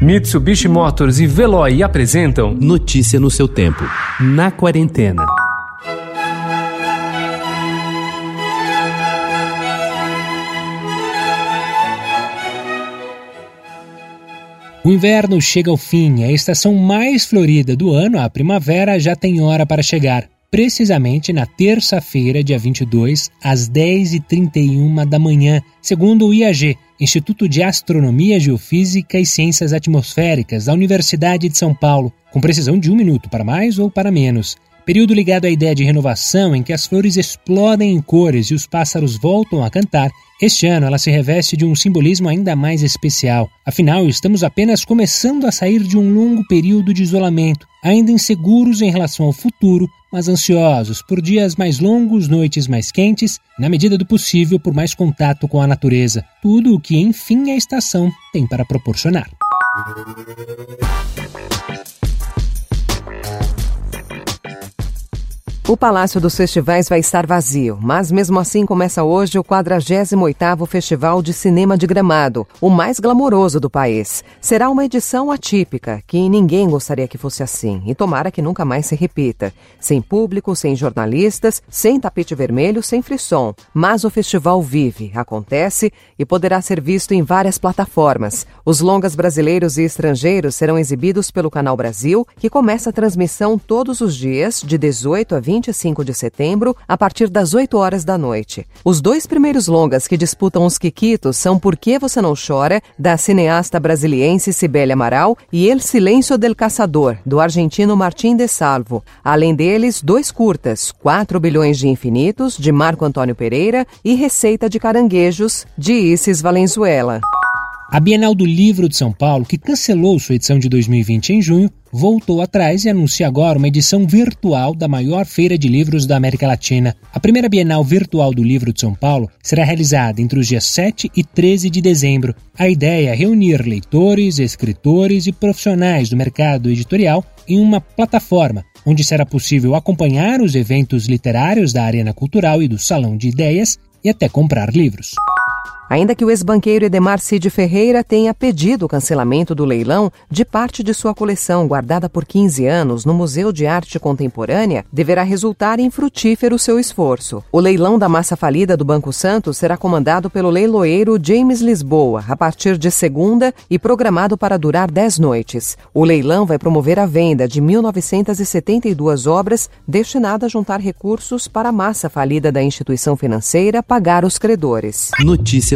Mitsubishi Motors e Veloy apresentam Notícia no seu tempo. Na quarentena. O inverno chega ao fim, a estação mais florida do ano, a primavera, já tem hora para chegar. Precisamente na terça-feira, dia 22, às 10h31 da manhã, segundo o IAG, Instituto de Astronomia, Geofísica e Ciências Atmosféricas da Universidade de São Paulo, com precisão de um minuto para mais ou para menos. Período ligado à ideia de renovação em que as flores explodem em cores e os pássaros voltam a cantar, este ano ela se reveste de um simbolismo ainda mais especial. Afinal, estamos apenas começando a sair de um longo período de isolamento, ainda inseguros em relação ao futuro, mas ansiosos por dias mais longos, noites mais quentes, na medida do possível por mais contato com a natureza. Tudo o que, enfim, a estação tem para proporcionar. O Palácio dos Festivais vai estar vazio, mas mesmo assim começa hoje o 48º Festival de Cinema de Gramado, o mais glamouroso do país. Será uma edição atípica, que ninguém gostaria que fosse assim, e tomara que nunca mais se repita. Sem público, sem jornalistas, sem tapete vermelho, sem frisson. Mas o festival vive, acontece e poderá ser visto em várias plataformas. Os longas brasileiros e estrangeiros serão exibidos pelo Canal Brasil, que começa a transmissão todos os dias, de 18 a 20 25 de setembro, a partir das 8 horas da noite. Os dois primeiros longas que disputam os Quiquitos são Por que Você Não Chora, da cineasta brasiliense Cibele Amaral, e El Silêncio del Caçador, do argentino Martim de Salvo. Além deles, dois curtas, 4 bilhões de infinitos, de Marco Antônio Pereira, e Receita de Caranguejos, de Isis Valenzuela. A Bienal do Livro de São Paulo, que cancelou sua edição de 2020 em junho, voltou atrás e anuncia agora uma edição virtual da maior feira de livros da América Latina. A primeira Bienal Virtual do Livro de São Paulo será realizada entre os dias 7 e 13 de dezembro. A ideia é reunir leitores, escritores e profissionais do mercado editorial em uma plataforma onde será possível acompanhar os eventos literários da Arena Cultural e do Salão de Ideias e até comprar livros. Ainda que o ex-banqueiro Edemar Cid Ferreira tenha pedido o cancelamento do leilão de parte de sua coleção guardada por 15 anos no Museu de Arte Contemporânea, deverá resultar em frutífero seu esforço. O leilão da massa falida do Banco Santos será comandado pelo leiloeiro James Lisboa a partir de segunda e programado para durar 10 noites. O leilão vai promover a venda de 1.972 obras destinadas a juntar recursos para a massa falida da instituição financeira pagar os credores. Notícia